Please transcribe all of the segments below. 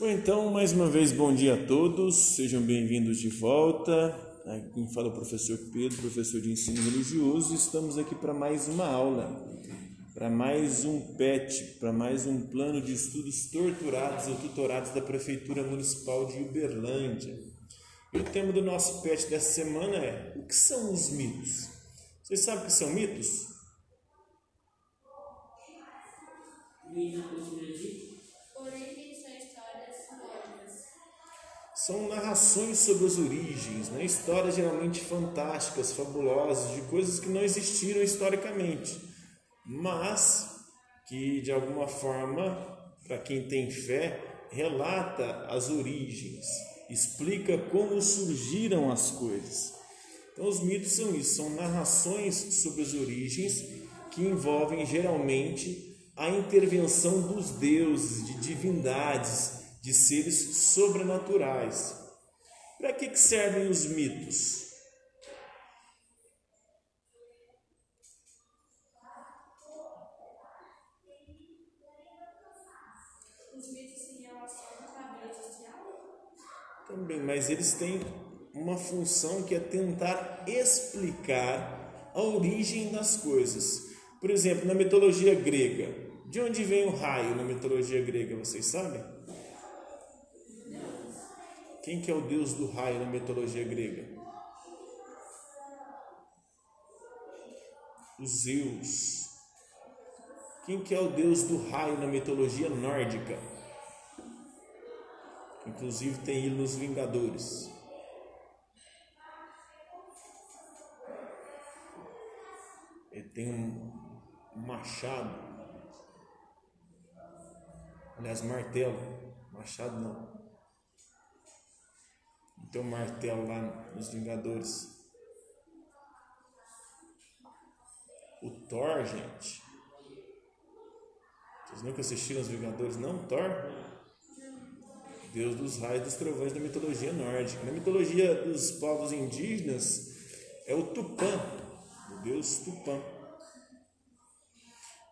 Bom, então, mais uma vez, bom dia a todos, sejam bem-vindos de volta. Quem fala é o professor Pedro, professor de ensino religioso. Estamos aqui para mais uma aula, para mais um PET, para mais um plano de estudos torturados ou tutorados da Prefeitura Municipal de Uberlândia. E o tema do nosso PET dessa semana é: o que são os mitos? Vocês sabem o que são mitos? Mitos são narrações sobre as origens, né? histórias geralmente fantásticas, fabulosas, de coisas que não existiram historicamente, mas que de alguma forma, para quem tem fé, relata as origens, explica como surgiram as coisas. Então, os mitos são isso, são narrações sobre as origens que envolvem geralmente a intervenção dos deuses, de divindades, de seres sobrenaturais. Para que, que servem os mitos? Também, mas eles têm uma função que é tentar explicar a origem das coisas. Por exemplo, na mitologia grega, de onde vem o raio na mitologia grega, vocês sabem? Quem que é o deus do raio na mitologia grega? O Zeus. Quem que é o deus do raio na mitologia nórdica? Inclusive tem ele nos Vingadores. Ele tem um machado. Aliás, martelo. Machado não. Tem um martelo lá nos Vingadores. O Thor, gente. Vocês nunca assistiram os Vingadores, não? Thor? Deus dos raios dos trovões da mitologia nórdica. Na mitologia dos povos indígenas é o Tupã, o deus Tupã.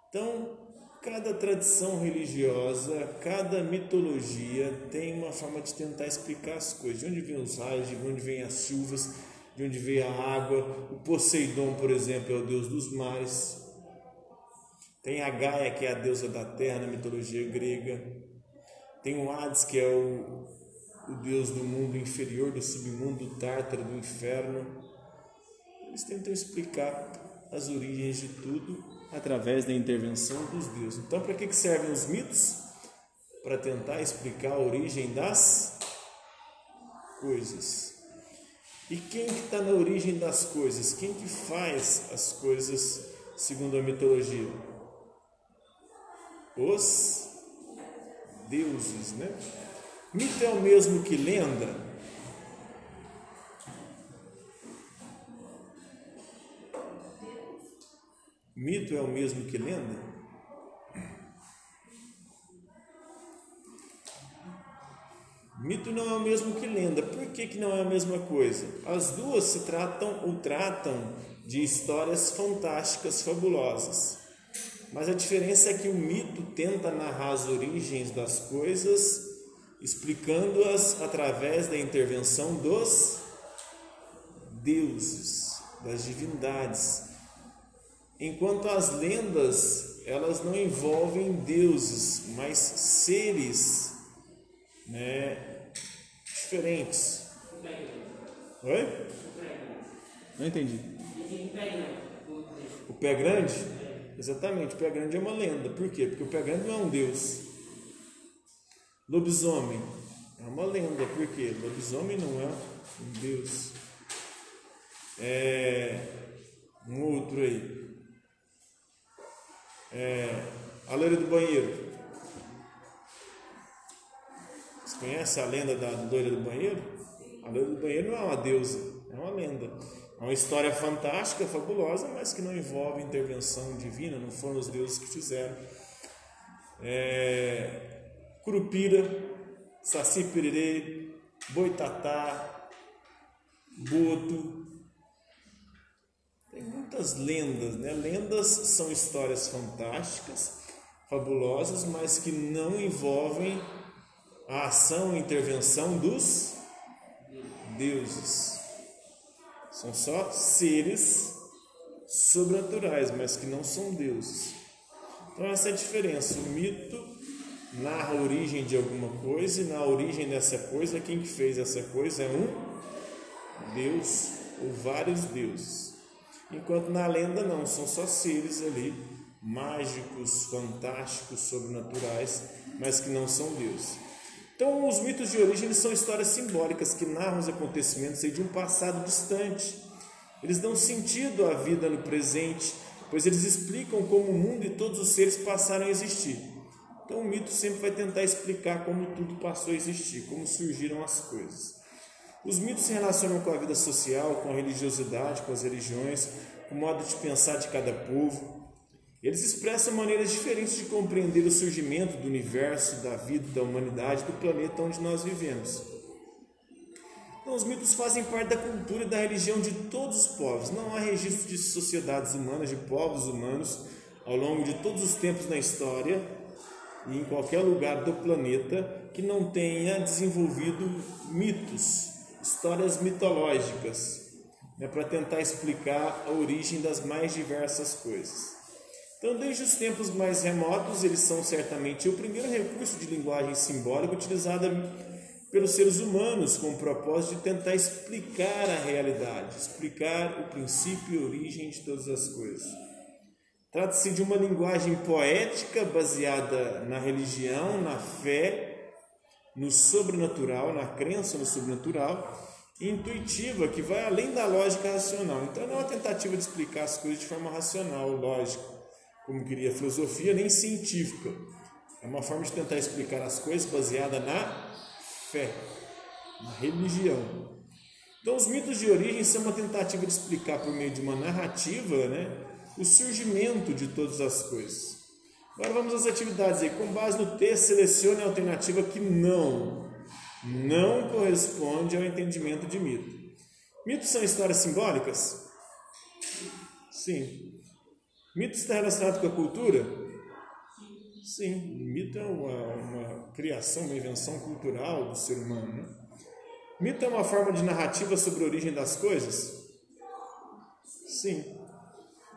Então, Cada tradição religiosa, cada mitologia tem uma forma de tentar explicar as coisas. De onde vêm os raios, de onde vêm as chuvas, de onde vem a água. O Poseidon, por exemplo, é o deus dos mares. Tem a Gaia, que é a deusa da terra na mitologia grega. Tem o Hades, que é o, o deus do mundo inferior, do submundo, do tártaro, do inferno. Eles tentam explicar as origens de tudo através da intervenção dos deuses. Então, para que servem os mitos? Para tentar explicar a origem das coisas. E quem que está na origem das coisas? Quem que faz as coisas segundo a mitologia? Os deuses, né? Mito é o mesmo que lenda? Mito é o mesmo que lenda? Mito não é o mesmo que lenda. Por que, que não é a mesma coisa? As duas se tratam ou tratam de histórias fantásticas, fabulosas. Mas a diferença é que o mito tenta narrar as origens das coisas, explicando-as através da intervenção dos deuses, das divindades. Enquanto as lendas, elas não envolvem deuses, mas seres né, diferentes. Oi? Não entendi. O pé grande? Exatamente, o pé grande é uma lenda. Por quê? Porque o pé grande não é um deus. Lobisomem é uma lenda. Por quê? Lobisomem não é um deus. É um outro aí. É, a loira do banheiro. Você conhece a lenda da loira do banheiro? A loira do banheiro não é uma deusa, é uma lenda. É uma história fantástica, fabulosa, mas que não envolve intervenção divina, não foram os deuses que fizeram. É, Curupira, Saci Pererê, Boitatá, Boto, tem muitas lendas, né? Lendas são histórias fantásticas, fabulosas, mas que não envolvem a ação e intervenção dos deuses. São só seres sobrenaturais, mas que não são deuses. Então essa é a diferença. O mito narra a origem de alguma coisa e na origem dessa coisa, quem que fez essa coisa é um Deus ou vários deuses. Enquanto na lenda não, são só seres ali mágicos, fantásticos, sobrenaturais, mas que não são deuses. Então, os mitos de origem são histórias simbólicas que narram os acontecimentos de um passado distante. Eles dão sentido à vida no presente, pois eles explicam como o mundo e todos os seres passaram a existir. Então, o mito sempre vai tentar explicar como tudo passou a existir, como surgiram as coisas. Os mitos se relacionam com a vida social, com a religiosidade, com as religiões, com o modo de pensar de cada povo. Eles expressam maneiras diferentes de compreender o surgimento do universo, da vida, da humanidade, do planeta onde nós vivemos. Então, os mitos fazem parte da cultura e da religião de todos os povos. Não há registro de sociedades humanas, de povos humanos, ao longo de todos os tempos na história e em qualquer lugar do planeta que não tenha desenvolvido mitos, histórias mitológicas, né, para tentar explicar a origem das mais diversas coisas. Então, desde os tempos mais remotos, eles são certamente o primeiro recurso de linguagem simbólica utilizada pelos seres humanos com o propósito de tentar explicar a realidade, explicar o princípio e origem de todas as coisas. Trata-se de uma linguagem poética baseada na religião, na fé, no sobrenatural, na crença no sobrenatural, intuitiva, que vai além da lógica racional. Então, não é uma tentativa de explicar as coisas de forma racional, lógica como queria a filosofia, nem científica. É uma forma de tentar explicar as coisas baseada na fé, na religião. Então, os mitos de origem são uma tentativa de explicar por meio de uma narrativa né, o surgimento de todas as coisas. Agora vamos às atividades aí. Com base no texto, selecione a alternativa que não, não corresponde ao entendimento de mito. Mitos são histórias simbólicas? Sim. Mito está relacionado com a cultura? Sim, mito é uma, uma criação, uma invenção cultural do ser humano. Né? Mito é uma forma de narrativa sobre a origem das coisas? Sim.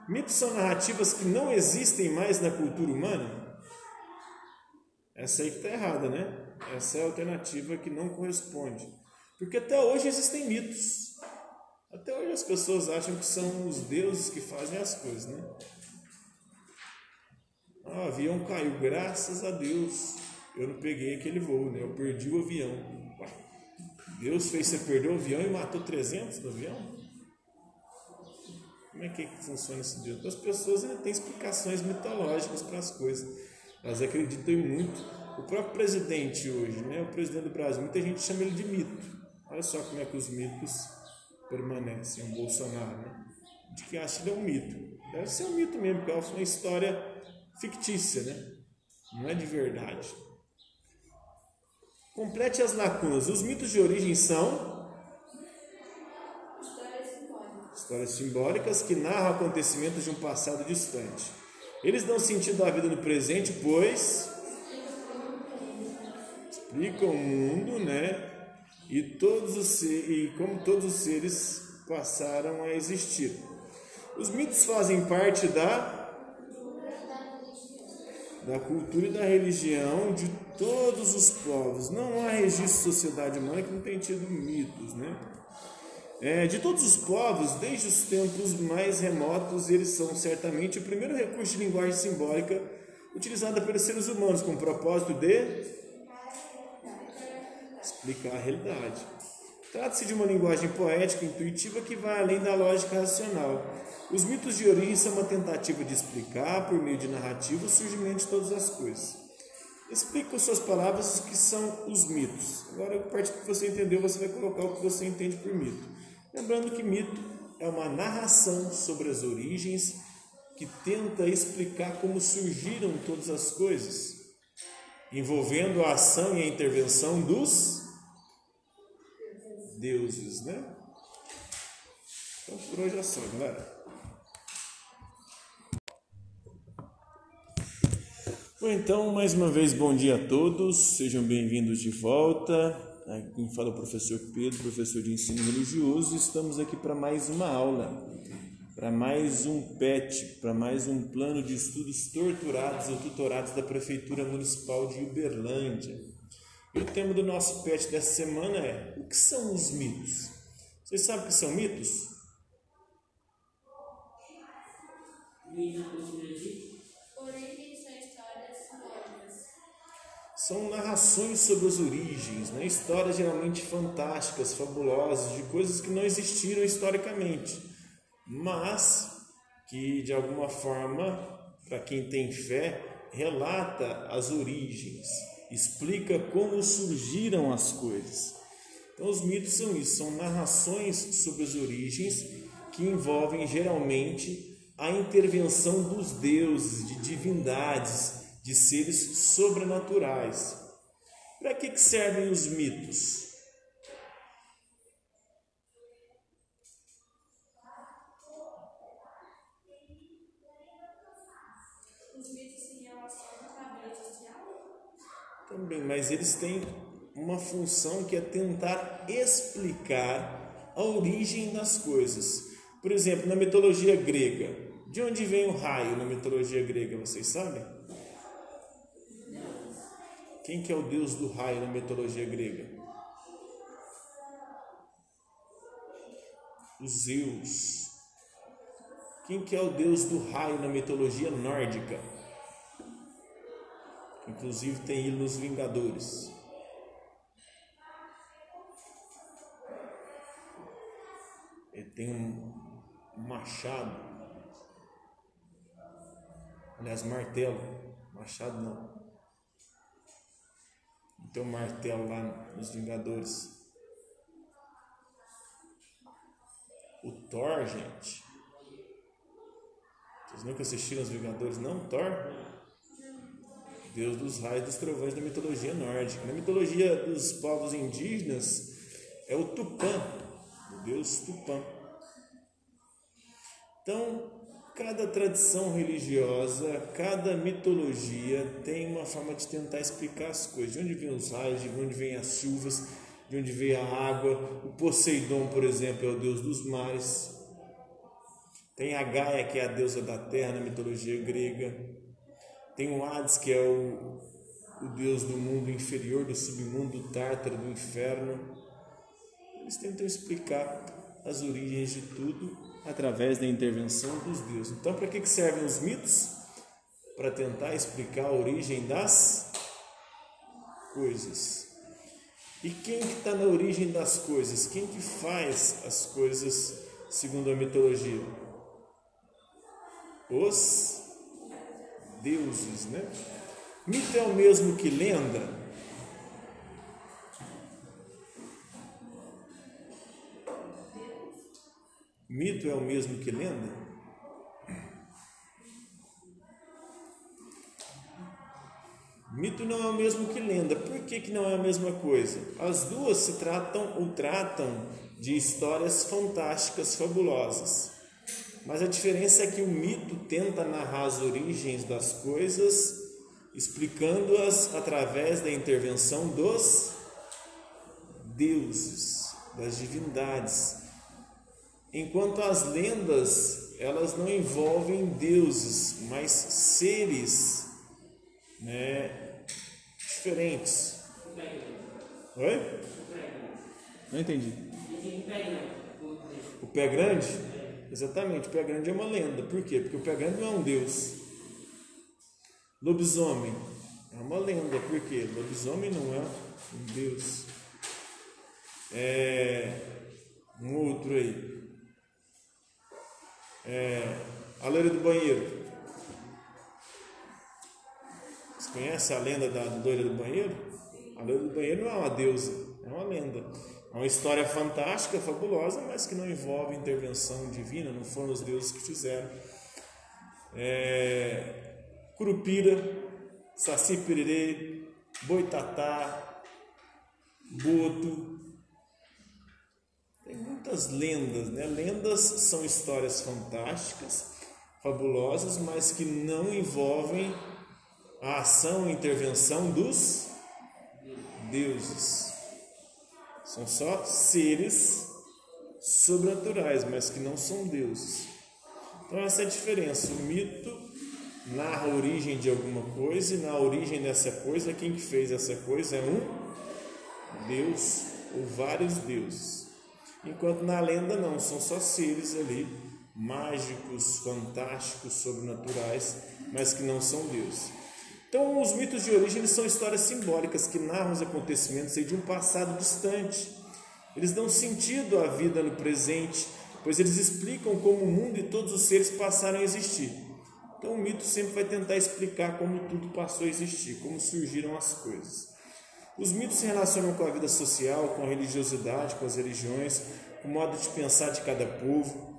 Mitos são narrativas que não existem mais na cultura humana? Essa aí que está errada, né? Essa é a alternativa que não corresponde. Porque até hoje existem mitos. Até hoje as pessoas acham que são os deuses que fazem as coisas, né? Ah, o avião caiu, graças a Deus. Eu não peguei aquele voo, né? Eu perdi o avião. Deus fez você perder o avião e matou 300 do avião? Como é que, funciona esse Deus? As pessoas ainda têm explicações mitológicas para as coisas. Elas acreditam muito. O próprio presidente hoje, né? O presidente do Brasil, muita gente chama ele de mito. Olha só como é que os mitos permanecem. O Bolsonaro, né? De que acha que ele é um mito. Deve ser um mito mesmo, porque é uma história fictícia, né? Não é de verdade. Complete as lacunas. Os mitos de origem são histórias simbólicas que narram acontecimentos de um passado distante. Eles dão sentido à vida no presente, pois explicam o mundo, né? E todos os e como todos os seres passaram a existir. Os mitos fazem parte da da cultura e da religião de todos os povos. Não há registro de sociedade humana que não tenha tido mitos, né? É, de todos os povos, desde os tempos mais remotos, eles são certamente o primeiro recurso de linguagem simbólica utilizada pelos seres humanos com o propósito de explicar a realidade. Trata-se de uma linguagem poética, intuitiva que vai além da lógica racional os mitos de origem são uma tentativa de explicar, por meio de narrativa, o surgimento de todas as coisas. Explique com suas palavras o que são os mitos. Agora, a partir do que você entendeu, você vai colocar o que você entende por mito. Lembrando que mito é uma narração sobre as origens que tenta explicar como surgiram todas as coisas, envolvendo a ação e a intervenção dos deuses, né? Então, por hoje é só, galera. Bom, então, mais uma vez, bom dia a todos, sejam bem-vindos de volta. Quem fala é o professor Pedro, professor de ensino religioso. Estamos aqui para mais uma aula, para mais um PET, para mais um plano de estudos torturados ou tutorados da Prefeitura Municipal de Uberlândia. E o tema do nosso PET dessa semana é: o que são os mitos? Vocês sabem o que são mitos? são narrações sobre as origens, né? histórias geralmente fantásticas, fabulosas, de coisas que não existiram historicamente, mas que de alguma forma, para quem tem fé, relata as origens, explica como surgiram as coisas. Então, os mitos são isso, são narrações sobre as origens que envolvem geralmente a intervenção dos deuses, de divindades, de seres sobrenaturais. Para que, que servem os mitos? Os mitos se relacionam com a vida social? Também, mas eles têm uma função que é tentar explicar a origem das coisas. Por exemplo, na mitologia grega, de onde vem o raio na mitologia grega, vocês sabem? Quem que é o deus do raio na mitologia grega? O Zeus. Quem que é o deus do raio na mitologia nórdica? Inclusive tem ele nos Vingadores. Ele tem um, machado. Aliás, martelo. Machado não. Tem um martelo lá nos Vingadores. O Thor, gente. Vocês nunca assistiram os Vingadores? Não, Thor? Deus dos raios e dos trovões da mitologia nórdica. Na mitologia dos povos indígenas é o Tupã, o deus Tupã. Então, Cada tradição religiosa, cada mitologia tem uma forma de tentar explicar as coisas. De onde vêm os raios, de onde vêm as chuvas, de onde vem a água. O Poseidon, por exemplo, é o deus dos mares. Tem a Gaia, que é a deusa da terra na mitologia grega. Tem o Hades, que é o, o deus do mundo inferior, do submundo, do tártaro, do inferno. Eles tentam explicar as origens de tudo através da intervenção dos deuses. Então, para que servem os mitos? Para tentar explicar a origem das coisas. E quem que está na origem das coisas? Quem que faz as coisas segundo a mitologia? Os deuses, né? Mito é o mesmo que lenda? Mito é o mesmo que lenda? Mito não é o mesmo que lenda. Por que, que não é a mesma coisa? As duas se tratam ou tratam de histórias fantásticas, fabulosas. Mas a diferença é que o mito tenta narrar as origens das coisas, explicando-as através da intervenção dos deuses, das divindades. Enquanto as lendas, elas não envolvem deuses, mas seres né, diferentes. Oi? Não entendi. O pé grande? Exatamente, o pé grande é uma lenda. Por quê? Porque o pé grande não é um deus. Lobisomem é uma lenda. Por quê? Lobisomem não é um deus. É um outro aí. É, a loira do banheiro. Você conhece a lenda da loira do banheiro? A loira do banheiro não é uma deusa, é uma lenda. É uma história fantástica, fabulosa, mas que não envolve intervenção divina, não foram os deuses que fizeram. É, Curupira, Saci Pererê, Boitatá, Boto, tem muitas lendas, né? Lendas são histórias fantásticas, fabulosas, mas que não envolvem a ação e intervenção dos deuses. São só seres sobrenaturais, mas que não são deuses. Então essa é a diferença. O mito narra a origem de alguma coisa e na origem dessa coisa, quem que fez essa coisa é um Deus ou vários deuses. Enquanto na lenda não, são só seres ali mágicos, fantásticos, sobrenaturais, mas que não são deuses. Então, os mitos de origem são histórias simbólicas que narram os acontecimentos de um passado distante. Eles dão sentido à vida no presente, pois eles explicam como o mundo e todos os seres passaram a existir. Então, o mito sempre vai tentar explicar como tudo passou a existir, como surgiram as coisas. Os mitos se relacionam com a vida social, com a religiosidade, com as religiões, com o modo de pensar de cada povo.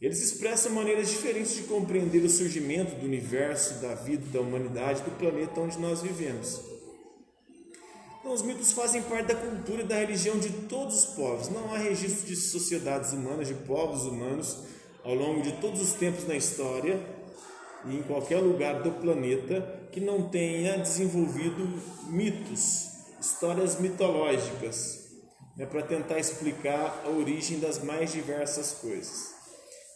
Eles expressam maneiras diferentes de compreender o surgimento do universo, da vida, da humanidade, do planeta onde nós vivemos. Então, os mitos fazem parte da cultura e da religião de todos os povos. Não há registro de sociedades humanas, de povos humanos, ao longo de todos os tempos na história e em qualquer lugar do planeta que não tenha desenvolvido mitos, histórias mitológicas, né, para tentar explicar a origem das mais diversas coisas.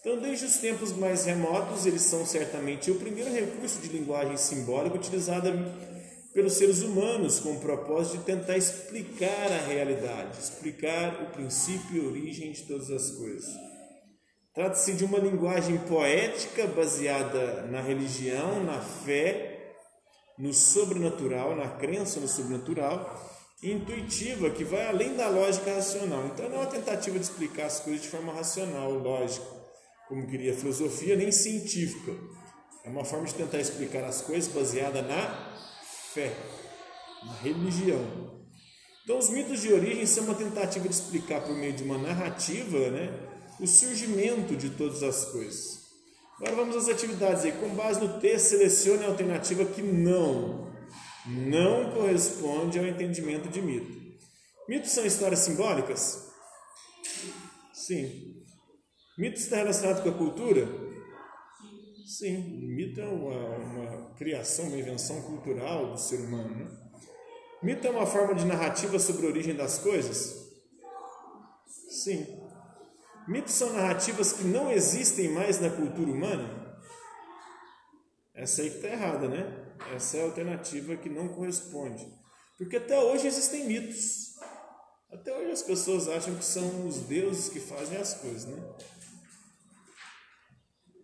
Então, desde os tempos mais remotos, eles são certamente o primeiro recurso de linguagem simbólica utilizada pelos seres humanos com o propósito de tentar explicar a realidade, explicar o princípio e origem de todas as coisas. Trata-se de uma linguagem poética baseada na religião, na fé, no sobrenatural, na crença no sobrenatural, intuitiva, que vai além da lógica racional. Então, não é uma tentativa de explicar as coisas de forma racional, lógica como queria a filosofia, nem científica. É uma forma de tentar explicar as coisas baseada na fé, na religião. Então, os mitos de origem são uma tentativa de explicar por meio de uma narrativa né, o surgimento de todas as coisas. Agora vamos às atividades aí. Com base no texto, selecione a alternativa que não, não corresponde ao entendimento de mito. Mitos são histórias simbólicas? Sim. Mito está relacionado com a cultura? Sim, mito é uma, uma criação, uma invenção cultural do ser humano. Né? Mito é uma forma de narrativa sobre a origem das coisas? Sim. Mitos são narrativas que não existem mais na cultura humana? Essa aí que está errada, né? Essa é a alternativa que não corresponde. Porque até hoje existem mitos. Até hoje as pessoas acham que são os deuses que fazem as coisas, né?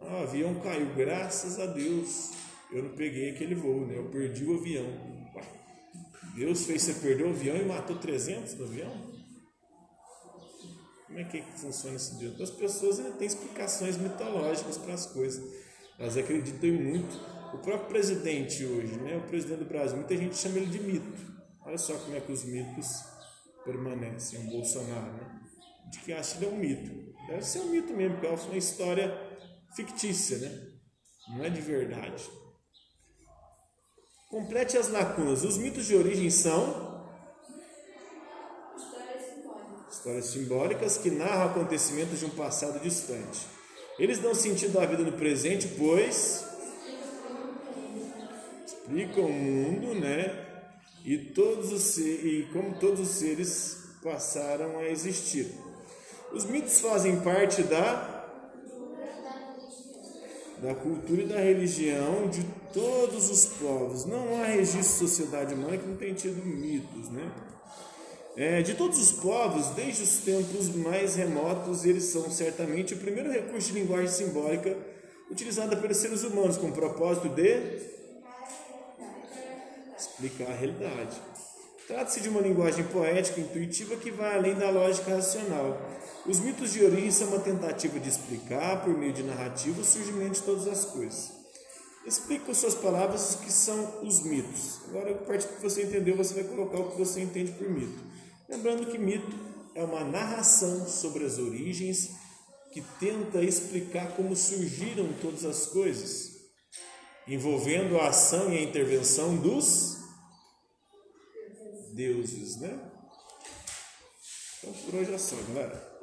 O avião caiu, graças a Deus. Eu não peguei aquele voo, né? Eu perdi o avião. Deus fez você perder o avião e matou 300 no avião? Como é que, funciona esse Deus? As pessoas ainda têm explicações mitológicas para as coisas. Elas acreditam muito. O próprio presidente hoje, né? O presidente do Brasil, muita gente chama ele de mito. Olha só como é que os mitos permanecem. O Bolsonaro, né? De que acha que ele é um mito. Deve ser um mito mesmo, porque é uma história fictícia, né? Não é de verdade. Complete as lacunas. Os mitos de origem são Histórias simbólicas. histórias simbólicas que narram acontecimentos de um passado distante. Eles dão sentido à vida no presente, pois explicam o mundo, né? E todos os e como todos os seres passaram a existir. Os mitos fazem parte da da cultura e da religião de todos os povos. Não há registro de sociedade humana que não tenha tido mitos, né? É, de todos os povos, desde os tempos mais remotos, eles são certamente o primeiro recurso de linguagem simbólica utilizada pelos seres humanos com o propósito de explicar a realidade. Trata-se de uma linguagem poética, intuitiva que vai além da lógica racional. Os mitos de origem são uma tentativa de explicar, por meio de narrativa, o surgimento de todas as coisas. Explique com suas palavras o que são os mitos. Agora, a partir do que você entendeu, você vai colocar o que você entende por mito. Lembrando que mito é uma narração sobre as origens que tenta explicar como surgiram todas as coisas, envolvendo a ação e a intervenção dos deuses, né? Então por hoje é só, galera.